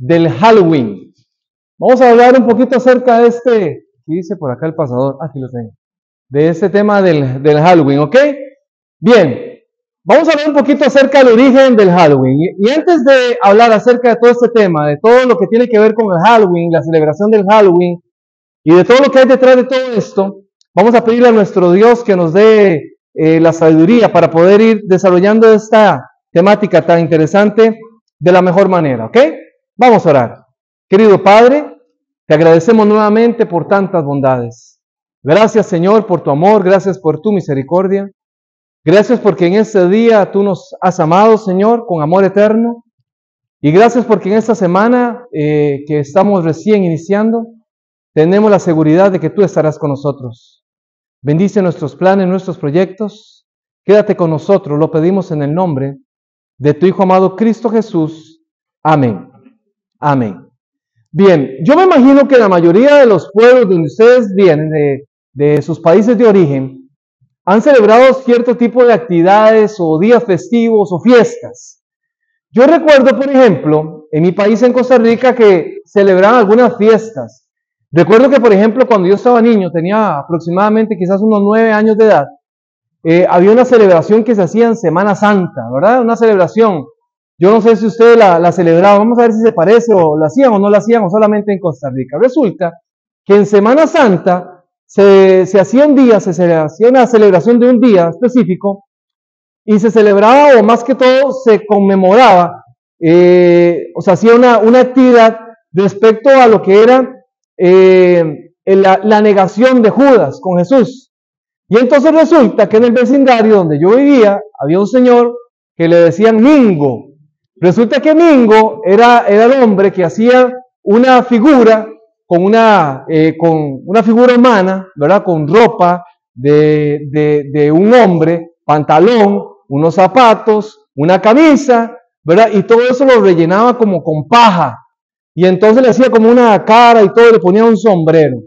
del Halloween. Vamos a hablar un poquito acerca de este, ¿qué dice por acá el pasador? Ah, aquí lo tengo. De este tema del, del Halloween, ¿ok? Bien, vamos a hablar un poquito acerca del origen del Halloween. Y, y antes de hablar acerca de todo este tema, de todo lo que tiene que ver con el Halloween, la celebración del Halloween y de todo lo que hay detrás de todo esto, vamos a pedirle a nuestro Dios que nos dé eh, la sabiduría para poder ir desarrollando esta temática tan interesante de la mejor manera, ¿ok? Vamos a orar. Querido Padre, te agradecemos nuevamente por tantas bondades. Gracias Señor por tu amor, gracias por tu misericordia. Gracias porque en este día tú nos has amado, Señor, con amor eterno. Y gracias porque en esta semana eh, que estamos recién iniciando, tenemos la seguridad de que tú estarás con nosotros. Bendice nuestros planes, nuestros proyectos. Quédate con nosotros, lo pedimos en el nombre de tu Hijo amado Cristo Jesús. Amén. Amén. Bien, yo me imagino que la mayoría de los pueblos donde ustedes vienen, de, sus países de origen, han celebrado cierto tipo de actividades o días festivos o fiestas. Yo recuerdo, por ejemplo, en mi país, en Costa Rica, que celebraban algunas fiestas. Recuerdo que, por ejemplo, cuando yo estaba niño, tenía aproximadamente quizás unos nueve años de edad, eh, había una celebración que se hacía en Semana Santa, ¿verdad? Una celebración. Yo no sé si ustedes la, celebraban, vamos a ver si se parece o la hacían o no la hacían o solamente en Costa Rica. Resulta que en Semana Santa se, se hacía un día, se, se hacía una celebración de un día específico y se celebraba o más que todo se conmemoraba, eh, o sea, hacía una, una actividad respecto a lo que era eh, la, la, negación de Judas con Jesús. Y entonces resulta que en el vecindario donde yo vivía había un señor que le decían Mingo. Resulta que Mingo era, era el hombre que hacía una figura con una, eh, con una figura humana, ¿verdad? Con ropa de, de, de un hombre, pantalón, unos zapatos, una camisa, ¿verdad? Y todo eso lo rellenaba como con paja. Y entonces le hacía como una cara y todo, le ponía un sombrero.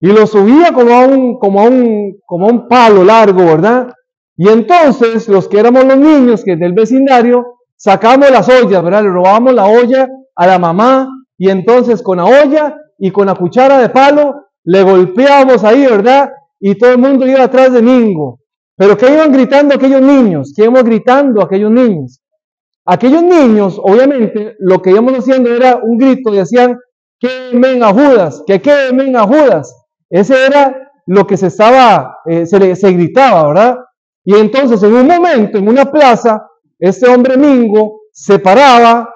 Y lo subía como a un, como a un, como a un palo largo, ¿verdad? Y entonces los que éramos los niños que del vecindario, sacamos las ollas, ¿verdad? Le robábamos la olla a la mamá y entonces con la olla y con la cuchara de palo le golpeábamos ahí, ¿verdad? Y todo el mundo iba atrás de Mingo. Pero ¿qué iban gritando aquellos niños? ¿Qué íbamos gritando aquellos niños? Aquellos niños, obviamente, lo que íbamos haciendo era un grito decían, quemen a Judas, que quemen a Judas. Ese era lo que se estaba, eh, se, se gritaba, ¿verdad? Y entonces en un momento, en una plaza, este hombre Mingo se paraba,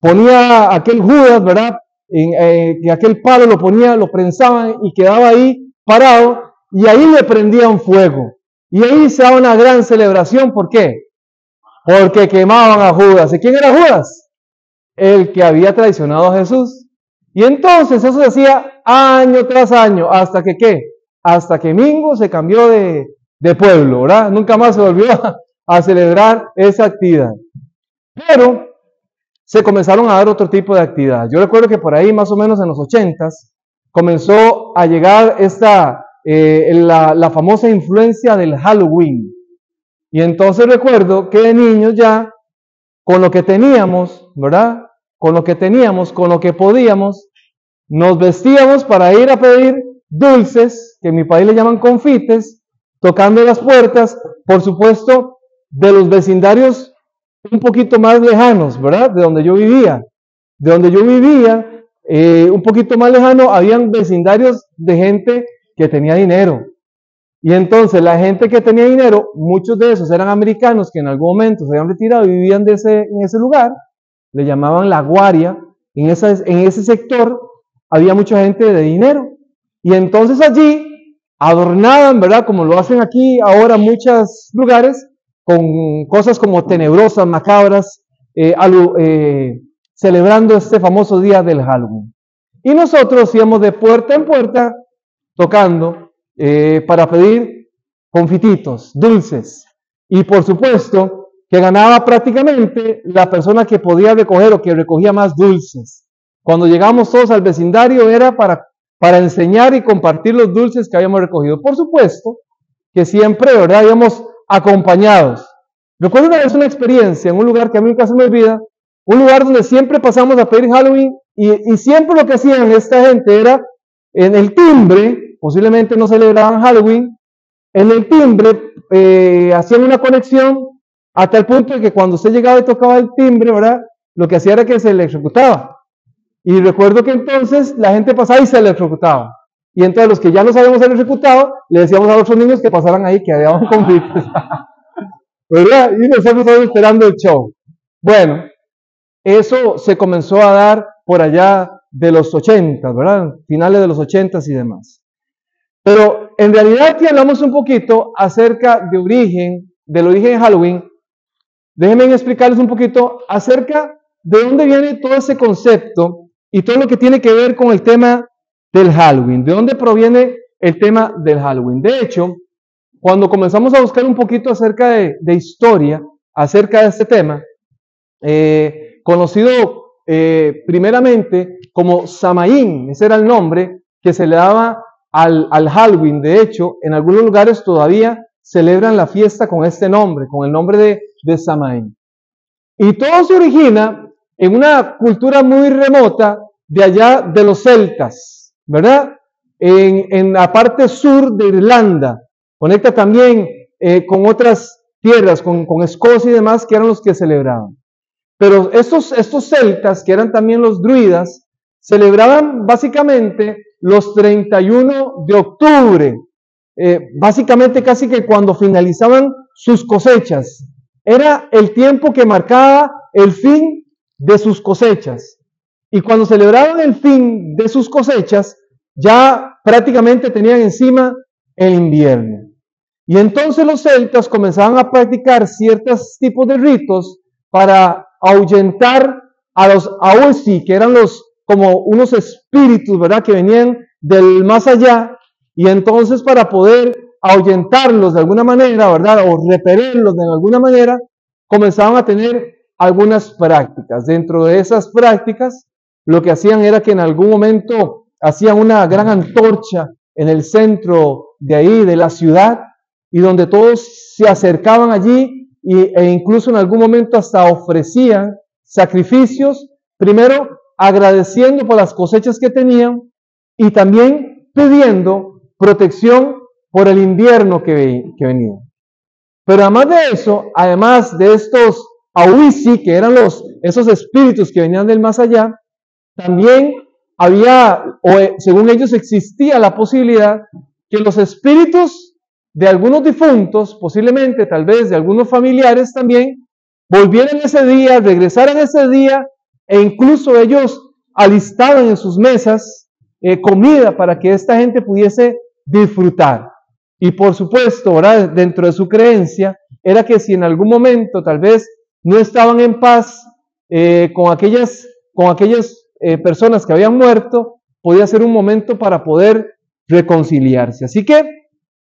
ponía aquel Judas, ¿verdad? Eh, que aquel palo lo ponía, lo prensaban y quedaba ahí parado, y ahí le prendían fuego. Y ahí se daba una gran celebración, ¿por qué? Porque quemaban a Judas. ¿Y quién era Judas? El que había traicionado a Jesús. Y entonces eso se hacía año tras año, hasta que qué? Hasta que Mingo se cambió de, de pueblo, ¿verdad? Nunca más se volvió a, a celebrar esa actividad. Pero se comenzaron a dar otro tipo de actividad. Yo recuerdo que por ahí, más o menos en los ochentas, comenzó a llegar esta, eh, la, la, famosa influencia del Halloween. Y entonces recuerdo que de niños ya, con lo que teníamos, ¿verdad? Con lo que teníamos, con lo que podíamos, nos vestíamos para ir a pedir dulces, que en mi país le llaman confites, tocando las puertas, por supuesto, de los vecindarios un poquito más lejanos, ¿verdad? De donde yo vivía. De donde yo vivía, eh, un poquito más lejano, habían vecindarios de gente que tenía dinero. Y entonces la gente que tenía dinero, muchos de esos eran americanos que en algún momento se habían retirado y vivían de ese, en ese lugar, le llamaban la guaria. En, esa, en ese sector había mucha gente de dinero. Y entonces allí adornaban, ¿verdad? Como lo hacen aquí ahora muchos lugares, con cosas como tenebrosas, macabras, eh, eh, celebrando este famoso día del Halloween. Y nosotros íbamos de puerta en puerta tocando eh, para pedir confititos, dulces. Y por supuesto que ganaba prácticamente la persona que podía recoger o que recogía más dulces. Cuando llegamos todos al vecindario era para, para enseñar y compartir los dulces que habíamos recogido. Por supuesto que siempre, ¿verdad? Íbamos acompañados. Recuerdo una vez una experiencia en un lugar que a mí se me olvida, un lugar donde siempre pasamos a pedir Halloween y, siempre lo que hacían esta gente era en el timbre, posiblemente no celebraban Halloween, en el timbre eh, hacían una conexión hasta el punto de que cuando usted llegaba y tocaba el timbre, ¿verdad? Lo que hacía era que se electrocutaba. Y recuerdo que entonces la gente pasaba y se electrocutaba. Y entonces los que ya nos habíamos electrocutado, le decíamos a otros niños que pasaran ahí, que había un conflicto. ¿Verdad? Y nosotros estábamos esperando el show. Bueno, eso se comenzó a dar por allá de los 80, ¿verdad? Finales de los 80 y demás. Pero en realidad aquí hablamos un poquito acerca de origen, del origen de Halloween. Déjenme explicarles un poquito acerca de dónde viene todo ese concepto y todo lo que tiene que ver con el tema del Halloween. ¿De dónde proviene el tema del Halloween? De hecho, cuando comenzamos a buscar un poquito acerca de, historia, acerca de este tema, eh, conocido eh, primeramente como Samaín, ese era el nombre que se le daba al, al, Halloween. De hecho, en algunos lugares todavía celebran la fiesta con este nombre, con el nombre de, de Samaín. Y todo se origina en una cultura muy remota de allá de los celtas, ¿verdad? En, la parte sur de Irlanda. Conecta también eh, con otras tierras, con, con Escocia y demás, que eran los que celebraban. Pero estos, estos celtas, que eran también los druidas, celebraban básicamente los 31 de octubre, eh, básicamente casi que cuando finalizaban sus cosechas. Era el tiempo que marcaba el fin de sus cosechas. Y cuando celebraban el fin de sus cosechas, ya prácticamente tenían encima el invierno. Y entonces los celtas comenzaban a practicar ciertos tipos de ritos para ahuyentar a los Aosi, que eran los como unos espíritus, ¿verdad? Que venían del más allá, y entonces para poder ahuyentarlos de alguna manera, ¿verdad? O repelerlos de alguna manera, comenzaban a tener algunas prácticas. Dentro de esas prácticas, lo que hacían era que en algún momento hacían una gran antorcha en el centro de ahí, de la ciudad, y donde todos se acercaban allí e incluso en algún momento hasta ofrecían sacrificios, primero agradeciendo por las cosechas que tenían y también pidiendo protección por el invierno que, venía. Pero además de eso, además de estos Ahuisi, que eran los, esos espíritus que venían del más allá, también había, o según ellos existía la posibilidad que los espíritus de algunos difuntos, posiblemente tal vez de algunos familiares también, volvieran ese día, regresaran ese día e incluso ellos alistaban en sus mesas eh, comida para que esta gente pudiese disfrutar. Y por supuesto, ahora dentro de su creencia, era que si en algún momento tal vez no estaban en paz eh, con aquellas, con aquellas eh, personas que habían muerto, podía ser un momento para poder reconciliarse. Así que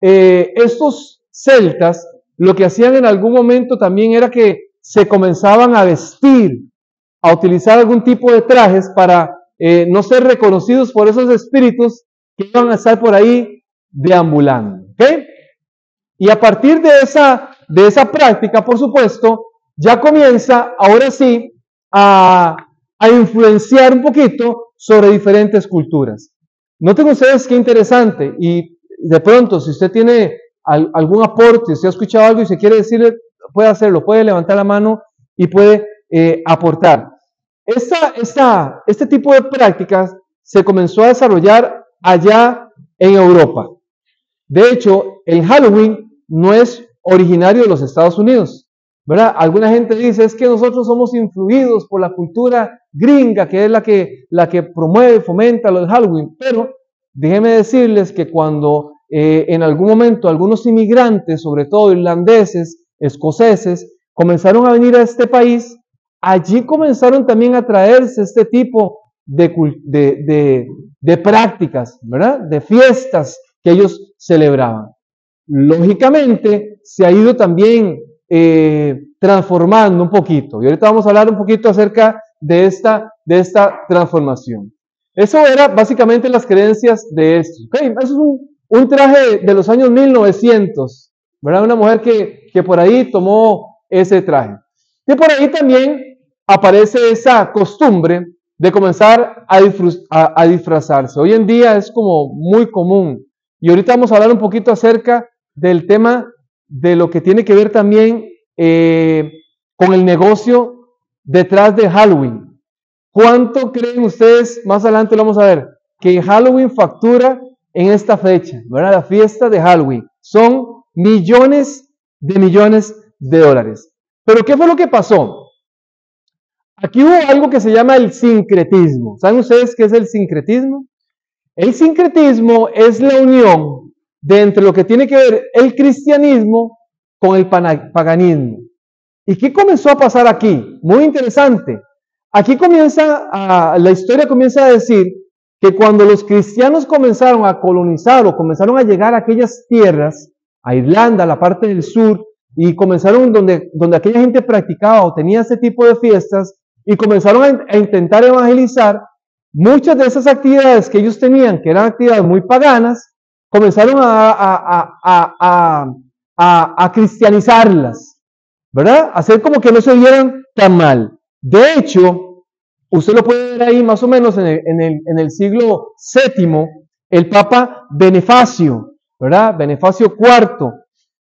eh, estos celtas lo que hacían en algún momento también era que se comenzaban a vestir, a utilizar algún tipo de trajes para eh, no ser reconocidos por esos espíritus que iban a estar por ahí deambulando. Y a partir de esa, de esa práctica, por supuesto, ya comienza ahora sí a, a influenciar un poquito sobre diferentes culturas. Noten ustedes qué interesante, y de pronto, si usted tiene algún aporte, si ha escuchado algo y se quiere decirle, puede hacerlo, puede levantar la mano y puede eh, aportar. Esta, este tipo de prácticas se comenzó a desarrollar allá en Europa. De hecho, el Halloween no es originario de los Estados Unidos. ¿Verdad? Alguna gente dice es que nosotros somos influidos por la cultura gringa, que es la que, la que promueve, fomenta lo del Halloween, pero Déjenme decirles que cuando eh, en algún momento algunos inmigrantes, sobre todo irlandeses, escoceses, comenzaron a venir a este país, allí comenzaron también a traerse este tipo de, de, prácticas, ¿verdad? De fiestas que ellos celebraban. Lógicamente, se ha ido también eh, transformando un poquito. Y ahorita vamos a hablar un poquito acerca de esta, de esta transformación. Eso era básicamente las creencias de. Okay, eso es un, traje de los años 1900, ¿verdad? Una mujer que, que por ahí tomó ese traje. Y por ahí también aparece esa costumbre de comenzar a, disfrazarse. Hoy en día es como muy común. Y ahorita vamos a hablar un poquito acerca del tema de lo que tiene que ver también eh, con el negocio detrás de Halloween. ¿Cuánto creen ustedes, más adelante lo vamos a ver, que Halloween factura en esta fecha, ¿verdad? La fiesta de Halloween. Son millones de millones de dólares. Pero ¿qué fue lo que pasó? Aquí hubo algo que se llama el sincretismo. ¿Saben ustedes qué es el sincretismo? El sincretismo es la unión de entre lo que tiene que ver el cristianismo con el paganismo. ¿Y qué comenzó a pasar aquí? Muy interesante. Aquí comienza, la historia comienza a decir que cuando los cristianos comenzaron a colonizar o comenzaron a llegar a aquellas tierras, a Irlanda, la parte del sur, y comenzaron donde, donde aquella gente practicaba o tenía ese tipo de fiestas, y comenzaron a, intentar evangelizar, muchas de esas actividades que ellos tenían, que eran actividades muy paganas, comenzaron a, a, cristianizarlas, ¿verdad? Hacer como que no se vieran tan mal. De hecho, usted lo puede ver ahí más o menos en el, en el, en el siglo VII, el Papa Benefacio, ¿verdad? Benefacio IV,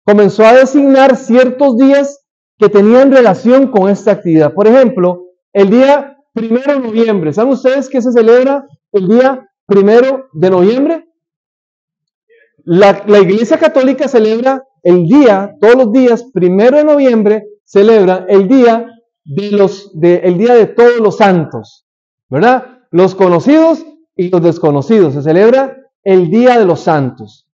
comenzó a designar ciertos días que tenían relación con esta actividad. Por ejemplo, el día primero de noviembre. ¿Saben ustedes que se celebra el día primero de noviembre? La, Iglesia Católica celebra el día, todos los días, primero de noviembre, celebra el día de los, de, el día de todos los santos, ¿verdad? Los conocidos y los desconocidos. Se celebra el día de los santos.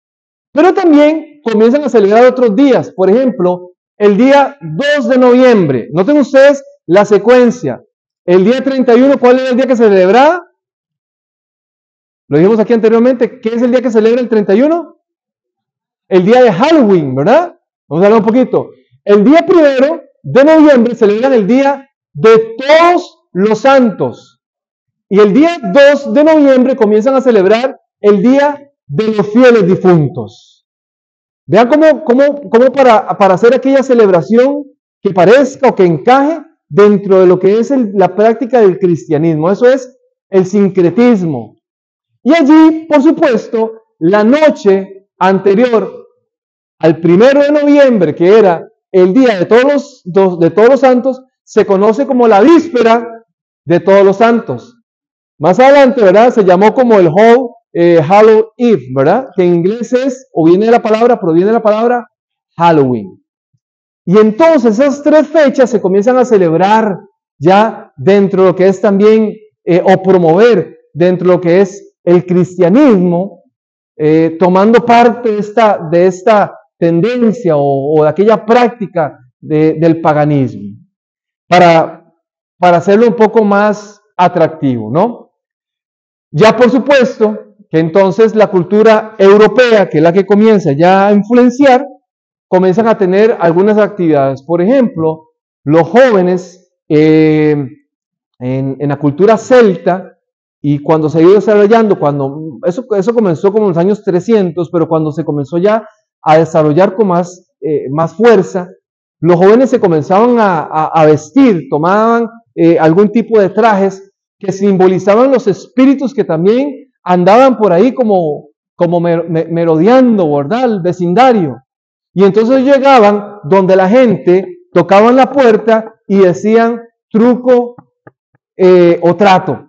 Pero también comienzan a celebrar otros días. Por ejemplo, el día 2 de noviembre. Noten ustedes la secuencia. El día 31, ¿cuál es el día que se celebra? Lo dijimos aquí anteriormente. ¿Qué es el día que celebra el 31? El día de Halloween, ¿verdad? Vamos a hablar un poquito. El día primero de noviembre celebran el día de todos los santos. Y el día 2 de noviembre comienzan a celebrar el día de los fieles difuntos. Vean cómo, cómo, cómo para, para hacer aquella celebración que parezca o que encaje, dentro de lo que es la práctica del cristianismo. Eso es el sincretismo. Y allí, por supuesto, la noche anterior al primero de noviembre, que era el día de todos los, de todos los santos, se conoce como la víspera de todos los santos. Más adelante, ¿verdad? Se llamó como el Hall, eh, Halloween Eve, ¿verdad? Que en inglés es, o viene de la palabra, proviene de la palabra Halloween. Y entonces esas tres fechas se comienzan a celebrar ya dentro de lo que es también, eh, o promover dentro de lo que es el cristianismo, eh, tomando parte de esta, de esta tendencia o, de aquella práctica del paganismo, para, para hacerlo un poco más atractivo, ¿no? Ya por supuesto que entonces la cultura europea, que es la que comienza ya a influenciar, comienzan a tener algunas actividades. Por ejemplo, los jóvenes eh, en, la cultura celta, y cuando se ha desarrollando, cuando eso, eso comenzó como en los años 300, pero cuando se comenzó ya a desarrollar con más, eh, más fuerza, los jóvenes se comenzaban a, vestir, tomaban eh, algún tipo de trajes que simbolizaban los espíritus que también andaban por ahí como, como merodeando, ¿verdad? El vecindario. Y entonces llegaban donde la gente tocaban la puerta y decían truco eh, o trato.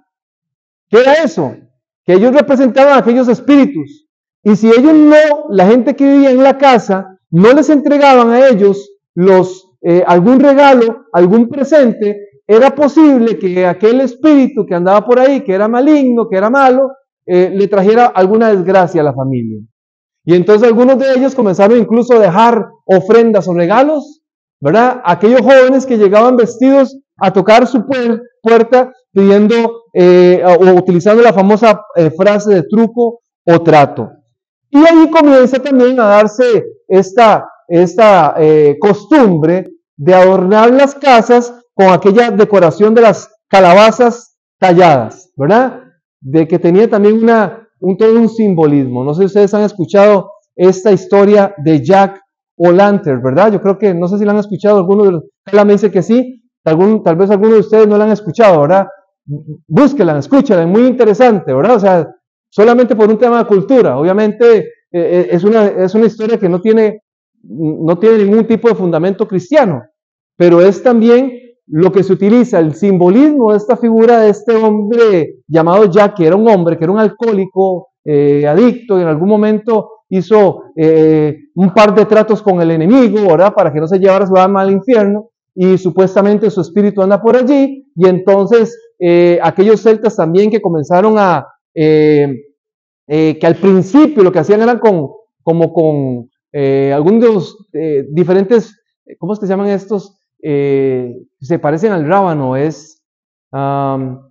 ¿Qué era eso? Que ellos representaban a aquellos espíritus. Y si ellos no, la gente que vivía en la casa, no les entregaban a ellos los, eh, algún regalo, algún presente, era posible que aquel espíritu que andaba por ahí, que era maligno, que era malo, eh, le trajera alguna desgracia a la familia. Y entonces algunos de ellos comenzaron incluso a dejar ofrendas o regalos, ¿verdad? Aquellos jóvenes que llegaban vestidos a tocar su puerta pidiendo eh, o utilizando la famosa eh, frase de truco o trato. Y ahí comienza también a darse esta, esta eh, costumbre de adornar las casas con aquella decoración de las calabazas talladas, ¿verdad? De que tenía también una, un, todo un simbolismo. No sé si ustedes han escuchado esta historia de Jack O'Lantern, ¿verdad? Yo creo que, no sé si la han escuchado, alguno de los, me dice que sí, tal vez alguno de ustedes no la han escuchado, ¿verdad? Búsquela, escúchela, es muy interesante, ¿verdad? O sea, solamente por un tema de cultura. Obviamente eh, eh, es, una, es una historia que no tiene, no tiene ningún tipo de fundamento cristiano, pero es también lo que se utiliza, el simbolismo de esta figura de este hombre llamado Jack, que era un hombre, que era un alcohólico, eh, adicto, y en algún momento hizo un par de tratos con el enemigo, ¿verdad? Para que no se llevara su alma al infierno, y supuestamente su espíritu anda por allí, y entonces aquellos celtas también que comenzaron a, eh, que al principio lo que hacían eran con, como con eh, algunos eh, diferentes, ¿cómo se llaman estos? se parecen al rábano, es, no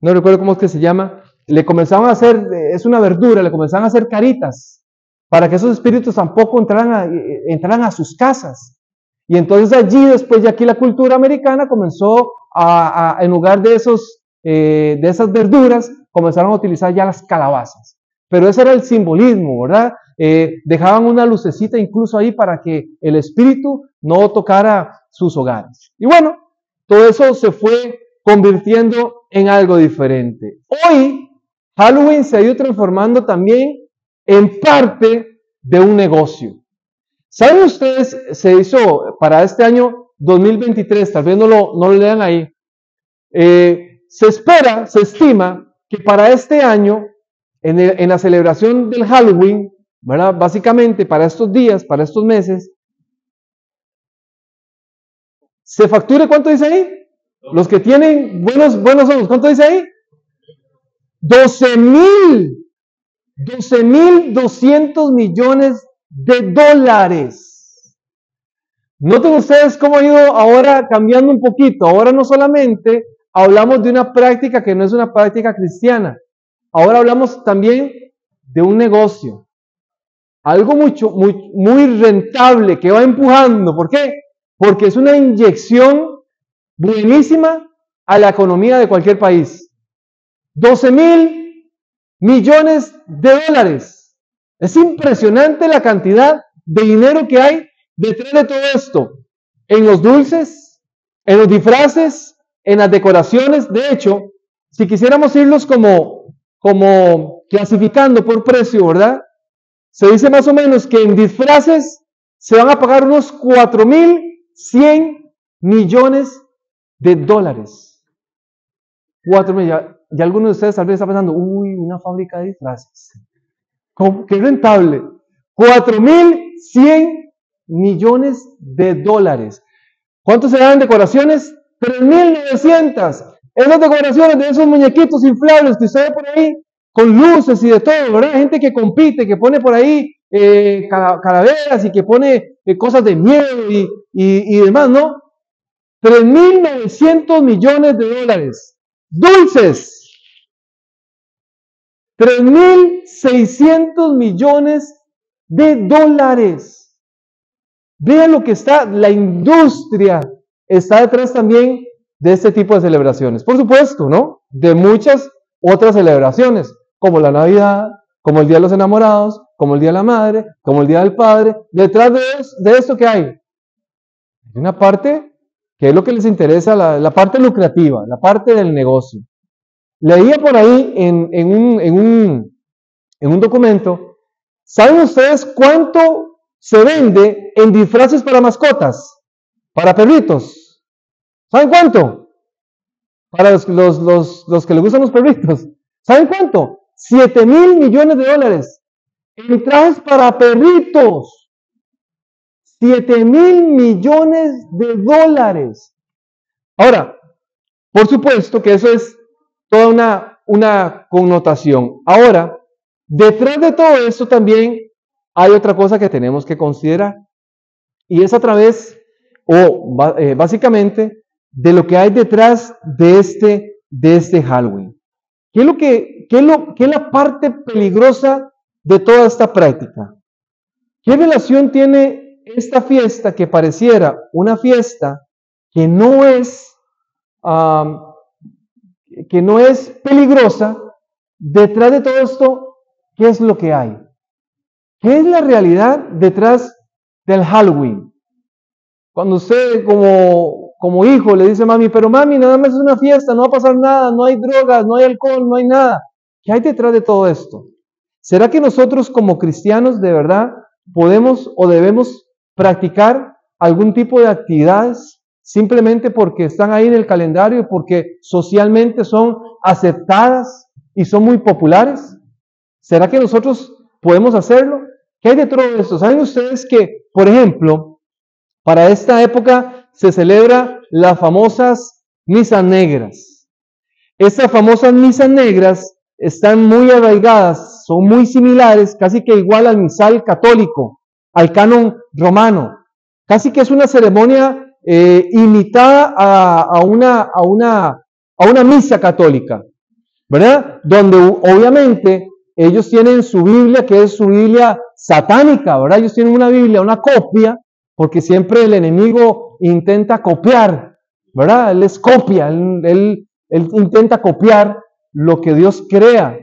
recuerdo cómo es que se llama, le comenzaban a hacer, es una verdura, le comenzaban a hacer caritas para que esos espíritus tampoco entraran a, entraran a sus casas. Y entonces allí, después de aquí la cultura americana comenzó a, en lugar de, esos, de esas verduras, comenzaron a utilizar ya las calabazas. Pero ese era el simbolismo, ¿verdad? Eh, dejaban una lucecita incluso ahí para que el espíritu no tocara sus hogares. Y bueno, todo eso se fue convirtiendo en algo diferente. Hoy, Halloween se ha ido transformando también en parte de un negocio. ¿Saben ustedes? Se hizo para este año 2023, tal vez no lo, lean ahí. Eh, se espera, se estima que para este año, en, la celebración del Halloween, ¿verdad? Básicamente para estos días, para estos meses, se facture, ¿cuánto dice ahí? Los que tienen buenos, buenos ojos, ¿cuánto dice ahí? 12 mil, 12 mil 200 millones de dólares. Noten ustedes cómo ha ido ahora cambiando un poquito. Ahora no solamente hablamos de una práctica que no es una práctica cristiana. Ahora hablamos también de un negocio. Algo mucho, muy, muy rentable que va empujando. ¿Por qué? Porque es una inyección buenísima a la economía de cualquier país. 12 mil millones de dólares. Es impresionante la cantidad de dinero que hay detrás de todo esto. En los dulces, en los disfraces, en las decoraciones. De hecho, si quisiéramos irlos como, como clasificando por precio, ¿verdad? Se dice más o menos que en disfraces se van a pagar unos 4.100 millones de dólares. 4 millones. Y algunos de ustedes tal vez están pensando, uy, una fábrica de disfraces. ¡Qué rentable! 4.100 millones de dólares. ¿Cuántos se dan en decoraciones? 3.900. Esas decoraciones de esos muñequitos inflables que usted ve por ahí, con luces y de todo, ¿verdad? Gente que compite, que pone por ahí eh, calaveras y que pone eh, cosas de miedo y, y, y demás, ¿no? 3.900 millones de dólares. Dulces. 3.600 millones de dólares. Vean lo que está la industria está detrás también de este tipo de celebraciones. Por supuesto, ¿no? De muchas otras celebraciones, como la Navidad, como el Día de los Enamorados, como el Día de la Madre, como el Día del Padre. Detrás de, de esto que hay, hay una parte que es lo que les interesa, la, parte lucrativa, la parte del negocio. Leía por ahí en un documento, ¿saben ustedes cuánto se vende en disfraces para mascotas? Para perritos. ¿Saben cuánto? Para los, los, que les gustan los perritos. ¿Saben cuánto? 7 mil millones de dólares. En trajes para perritos. 7 mil millones de dólares. Ahora, por supuesto que eso es toda una, una connotación. Ahora, detrás de todo esto también hay otra cosa que tenemos que considerar. Y es a través o eh, básicamente de lo que hay detrás de este, de este Halloween. ¿Qué es, lo que, qué, es lo, qué es la parte peligrosa de toda esta práctica? ¿Qué relación tiene esta fiesta que pareciera una fiesta que no es, que no es peligrosa? Detrás de todo esto, ¿qué es lo que hay? ¿Qué es la realidad detrás del Halloween? Cuando usted, como, como hijo le dice mami, pero mami, nada más es una fiesta, no va a pasar nada, no hay drogas, no hay alcohol, no hay nada. ¿Qué hay detrás de todo esto? ¿Será que nosotros como cristianos de verdad podemos o debemos practicar algún tipo de actividades simplemente porque están ahí en el calendario porque socialmente son aceptadas y son muy populares? ¿Será que nosotros podemos hacerlo? ¿Qué hay detrás de esto? ¿Saben ustedes que, por ejemplo, para esta época se celebra las famosas misas negras? Estas famosas misas negras están muy arraigadas, son muy similares, casi que igual al misal católico, al canon romano. Casi que es una ceremonia eh, imitada a, una, a, una, a una misa católica, ¿verdad? Donde obviamente ellos tienen su Biblia, que es su Biblia satánica, ¿verdad? Ellos tienen una Biblia, una copia, porque siempre el enemigo intenta copiar, ¿verdad? Él les copia, él, intenta copiar lo que Dios crea.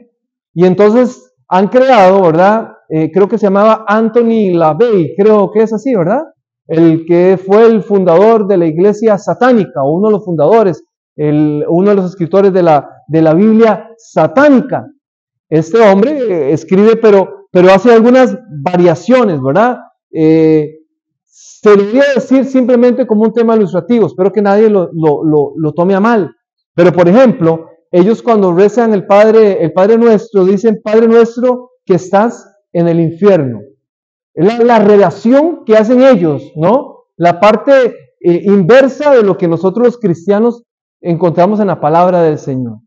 Y entonces han creado, ¿verdad? Eh, creo que se llamaba Anthony LaVey, creo que es así, ¿verdad? El que fue el fundador de la iglesia satánica, uno de los fundadores, uno de los escritores de la Biblia satánica. Este hombre escribe, pero, pero hace algunas variaciones, ¿verdad? Eh, se debería decir simplemente como un tema ilustrativo, espero que nadie lo, lo, tome a mal. Pero, por ejemplo, ellos cuando rezan el Padre, el Padre Nuestro, dicen, Padre Nuestro, que estás en el infierno. Es la, relación que hacen ellos, ¿no? La parte eh, inversa de lo que nosotros los cristianos encontramos en la palabra del Señor.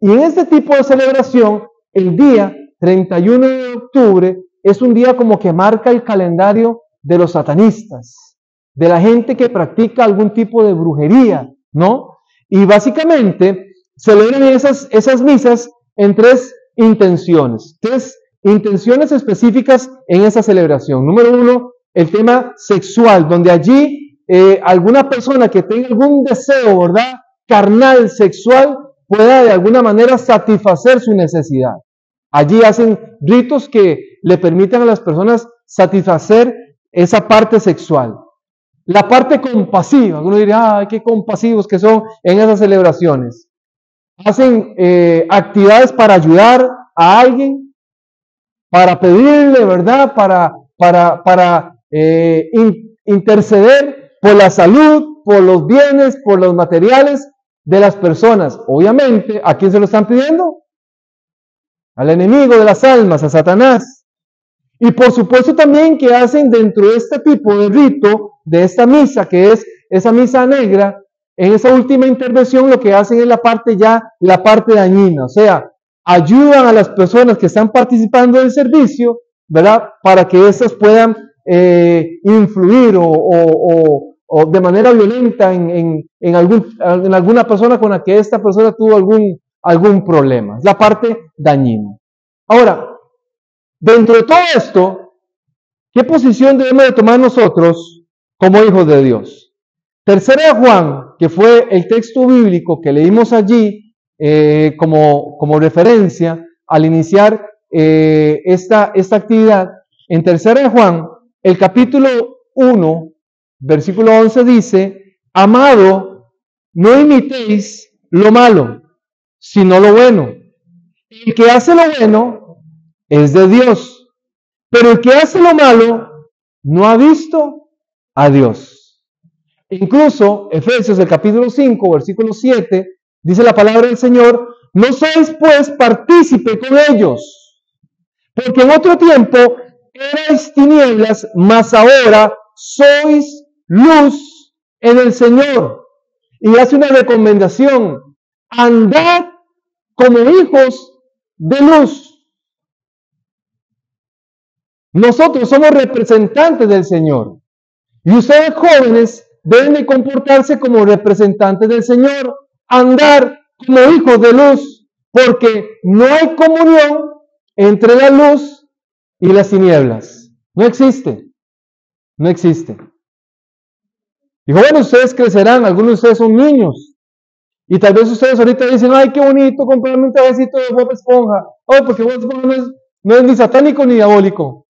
Y en este tipo de celebración, el día 31 de octubre es un día como que marca el calendario de los satanistas, de la gente que practica algún tipo de brujería, ¿no? Y básicamente celebran esas, esas misas en tres intenciones, tres intenciones específicas en esa celebración. Número uno, el tema sexual, donde allí eh, alguna persona que tenga algún deseo, ¿verdad? Carnal, sexual, pueda de alguna manera satisfacer su necesidad. Allí hacen ritos que le permitan a las personas satisfacer esa parte sexual. La parte compasiva, uno diría, ay, qué compasivos que son en esas celebraciones. Hacen eh, actividades para ayudar a alguien, para pedirle, ¿verdad? Para, para, para eh, interceder por la salud, por los bienes, por los materiales de las personas. Obviamente, ¿a quién se lo están pidiendo? Al enemigo de las almas, a Satanás. Y por supuesto también que hacen dentro de este tipo de rito, de esta misa, que es esa misa negra, en esa última intervención lo que hacen es la parte ya, la parte dañina, o sea, ayudan a las personas que están participando del servicio, ¿verdad? Para que éstas puedan eh, influir o, o de manera violenta en, en, algún, en, alguna persona con la que esta persona tuvo algún, algún problema. Es la parte dañina. Ahora, dentro de todo esto, ¿qué posición debemos de tomar nosotros como hijos de Dios? Tercera de Juan, que fue el texto bíblico que leímos allí eh, como, como referencia al iniciar eh, esta, esta actividad, en Tercera de Juan, el capítulo 1, versículo 11 dice, amado, no imitéis lo malo, sino lo bueno. El que hace lo bueno es de Dios, pero el que hace lo malo no ha visto a Dios. Incluso Efesios el capítulo 5, versículo 7, dice la palabra del Señor, no sois pues partícipe con ellos, porque en otro tiempo erais tinieblas, mas ahora sois luz en el Señor. Y hace una recomendación, andad como hijos de luz. Nosotros somos representantes del Señor. Y ustedes jóvenes deben de comportarse como representantes del Señor, andar como hijos de luz, porque no hay comunión entre la luz y las tinieblas. No existe. No existe. Dijo, bueno, ustedes crecerán, algunos de ustedes son niños. Y tal vez ustedes ahorita dicen, ay, qué bonito comprarme un trajecito de Bob Esponja. Oh, porque Bob Esponja no es, no es ni satánico ni diabólico.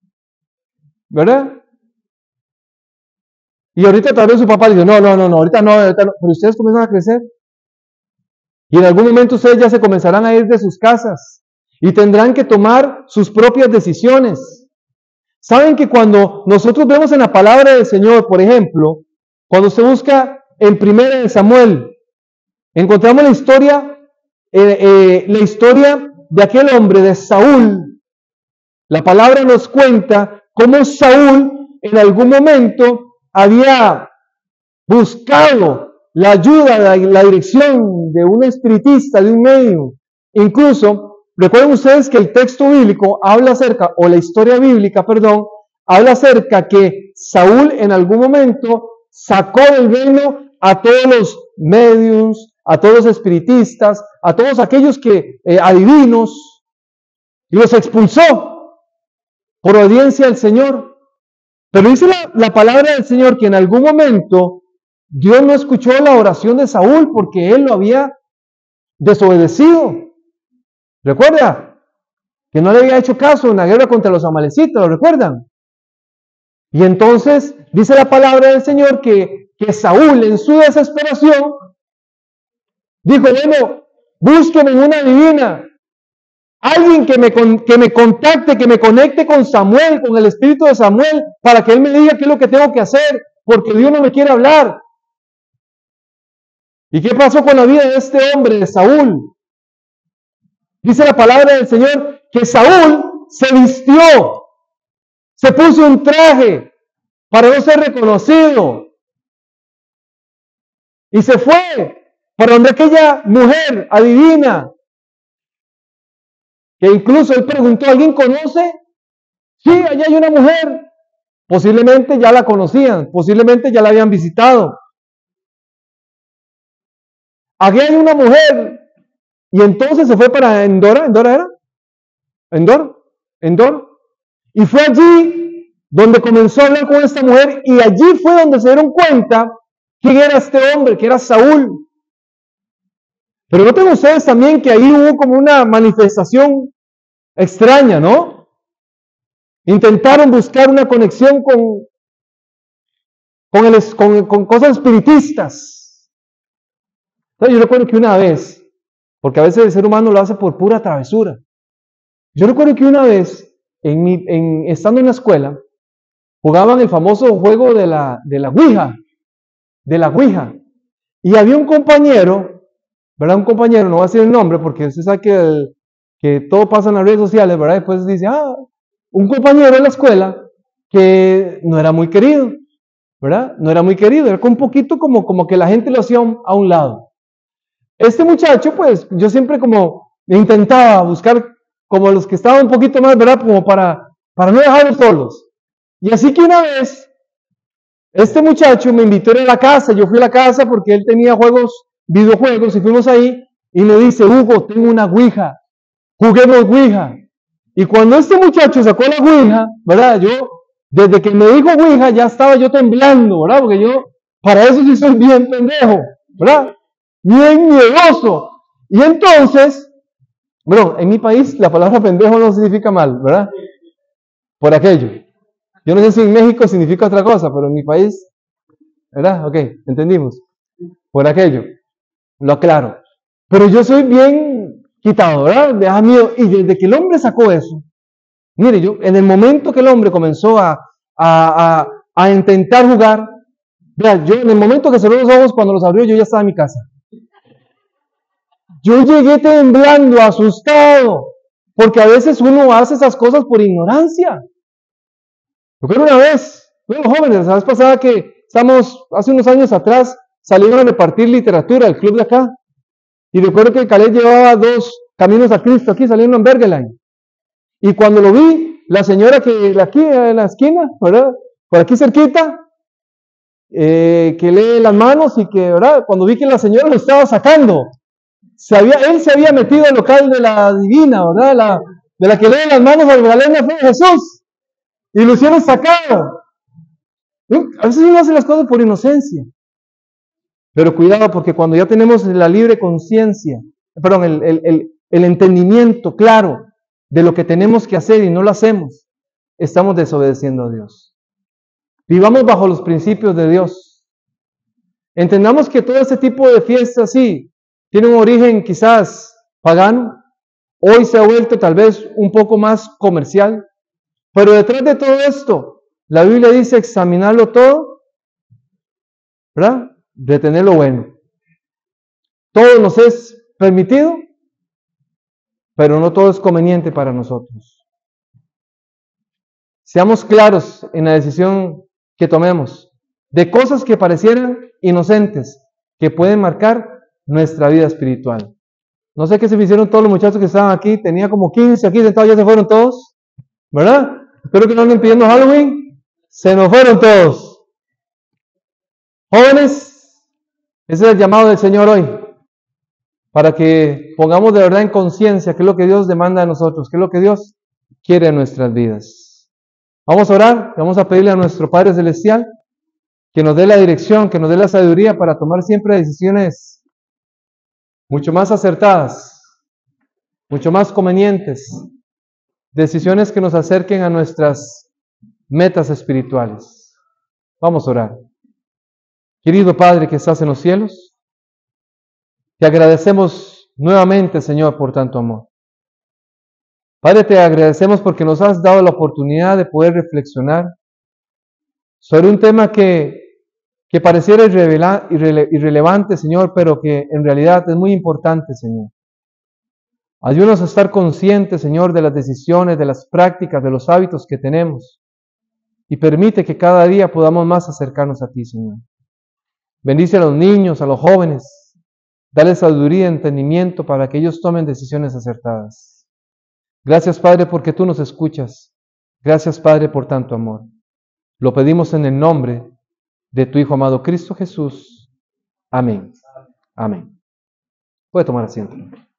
¿Verdad? Y ahorita tal vez su papá dice, no, no, no, no, ahorita no, ahorita no. Pero ustedes comienzan a crecer. Y en algún momento ustedes ya se comenzarán a ir de sus casas y tendrán que tomar sus propias decisiones. Saben que cuando nosotros vemos en la palabra del Señor, por ejemplo, cuando se busca en primera de Samuel, encontramos la historia, eh, eh, la historia de aquel hombre, de Saúl. La palabra nos cuenta cómo Saúl en algún momento había buscado la ayuda, la, la dirección de un espiritista, de un medio. Incluso, recuerden ustedes que el texto bíblico habla acerca, o la historia bíblica, perdón, habla acerca que Saúl en algún momento sacó del reino a todos los medios, a todos los espiritistas, a todos aquellos que eh, adivinos, y los expulsó por obediencia al Señor. Pero dice la, la palabra del Señor que en algún momento Dios no escuchó la oración de Saúl porque él lo había desobedecido. Recuerda que no le había hecho caso en la guerra contra los amalecitas, ¿lo recuerdan? Y entonces dice la palabra del Señor que, que Saúl en su desesperación dijo, bueno, búsqueme una divina, alguien que me, que me contacte, que me conecte con Samuel, con el espíritu de Samuel, para que él me diga qué es lo que tengo que hacer, porque Dios no me quiere hablar. ¿Y qué pasó con la vida de este hombre, de Saúl? Dice la palabra del Señor que Saúl se vistió, se puso un traje para no ser reconocido. Y se fue para donde aquella mujer adivina, que incluso él preguntó, ¿alguien conoce? Sí, allá hay una mujer. Posiblemente ya la conocían, posiblemente ya la habían visitado. Aquí hay una mujer. Y entonces se fue para Endora. ¿Endora era? ¿Endor? ¿Endor? Y fue allí donde comenzó a hablar con esta mujer. Y allí fue donde se dieron cuenta quién era este hombre, que era Saúl. Pero noten ustedes también que ahí hubo como una manifestación extraña, ¿no? Intentaron buscar una conexión con, con, el, con, con cosas espiritistas yo recuerdo que una vez, porque a veces el ser humano lo hace por pura travesura, yo recuerdo que una vez, en en, estando en la escuela, jugaban el famoso juego de la, de la Ouija, de la Ouija, y había un compañero, ¿verdad? Un compañero, no voy a decir el nombre porque usted sabe que, que todo pasa en las redes sociales, ¿verdad? Después dice, ah, un compañero de la escuela que no era muy querido, ¿verdad? No era muy querido, era un poquito como, como que la gente lo hacía a un lado. Este muchacho, pues yo siempre como intentaba buscar como los que estaban un poquito más, ¿verdad? Como para, para no dejarlos solos. Y así que una vez, este muchacho me invitó a la casa, yo fui a la casa porque él tenía juegos, videojuegos, y fuimos ahí, y me dice, Hugo, tengo una Ouija, juguemos Ouija. Y cuando este muchacho sacó la Ouija, ¿verdad? Yo, desde que me dijo Ouija, ya estaba yo temblando, ¿verdad? Porque yo, para eso sí soy bien pendejo, ¿verdad? bien miedoso. Y entonces, bueno, en mi país la palabra pendejo no significa mal, ¿verdad? Por aquello. Yo no sé si en México significa otra cosa, pero en mi país, ¿verdad? Ok, entendimos. Por aquello. Lo aclaro. Pero yo soy bien quitado, ¿verdad? Me da miedo. Y desde que el hombre sacó eso, mire, yo, en el momento que el hombre comenzó a, a, a, a intentar jugar, vea, yo en el momento que cerró los ojos, cuando los abrió, yo ya estaba en mi casa. Yo llegué temblando, asustado, porque a veces uno hace esas cosas por ignorancia. Recuerdo una vez, bueno, jóvenes, la vez pasada que estamos, hace unos años atrás, salieron a repartir literatura al club de acá. Y recuerdo que Caleb llevaba dos caminos a Cristo aquí saliendo en Bergeline. Y cuando lo vi, la señora que aquí en la esquina, ¿verdad? Por aquí cerquita, eh, que lee las manos y que, ¿verdad? Cuando vi que la señora lo estaba sacando, él se había metido al local de la divina, ¿verdad? La, de la que lee las manos al Magdalena fue Jesús. Y lo hicieron sacado. A veces uno hace las cosas por inocencia. Pero cuidado porque cuando ya tenemos la libre conciencia, perdón, el, el, el entendimiento claro de lo que tenemos que hacer y no lo hacemos, estamos desobedeciendo a Dios. Vivamos bajo los principios de Dios. Entendamos que todo ese tipo de fiestas, sí, tiene un origen quizás pagano. Hoy se ha vuelto tal vez un poco más comercial. Pero detrás de todo esto, la Biblia dice examinarlo todo, ¿verdad? Retener lo bueno. Todo nos es permitido, pero no todo es conveniente para nosotros. Seamos claros en la decisión que tomemos de cosas que parecieran inocentes, que pueden marcar nuestra vida espiritual. No sé qué se hicieron todos los muchachos que estaban aquí, tenía como 15 aquí sentados, ya se fueron todos, ¿verdad? Espero que no anden pidiendo Halloween, se nos fueron todos. Jóvenes, ese es el llamado del Señor hoy para que pongamos de verdad en conciencia qué es lo que Dios demanda de nosotros, qué es lo que Dios quiere en nuestras vidas. Vamos a orar, vamos a pedirle a nuestro Padre Celestial que nos dé la dirección, que nos dé la sabiduría para tomar siempre decisiones mucho más acertadas, mucho más convenientes, decisiones que nos acerquen a nuestras metas espirituales. Vamos a orar. Querido Padre que estás en los cielos, te agradecemos nuevamente, Señor, por tanto amor. Padre, te agradecemos porque nos has dado la oportunidad de poder reflexionar sobre un tema que, que pareciera irrelevante, Señor, pero que en realidad es muy importante, Señor. Ayúdanos a estar conscientes, Señor, de las decisiones, de las prácticas, de los hábitos que tenemos. Y permite que cada día podamos más acercarnos a ti, Señor. Bendice a los niños, a los jóvenes, Dale sabiduría y entendimiento para que ellos tomen decisiones acertadas. Gracias, Padre, porque tú nos escuchas. Gracias, Padre, por tanto amor. Lo pedimos en el nombre de tu Hijo amado Cristo Jesús. Amén. Amén. Puede tomar asiento.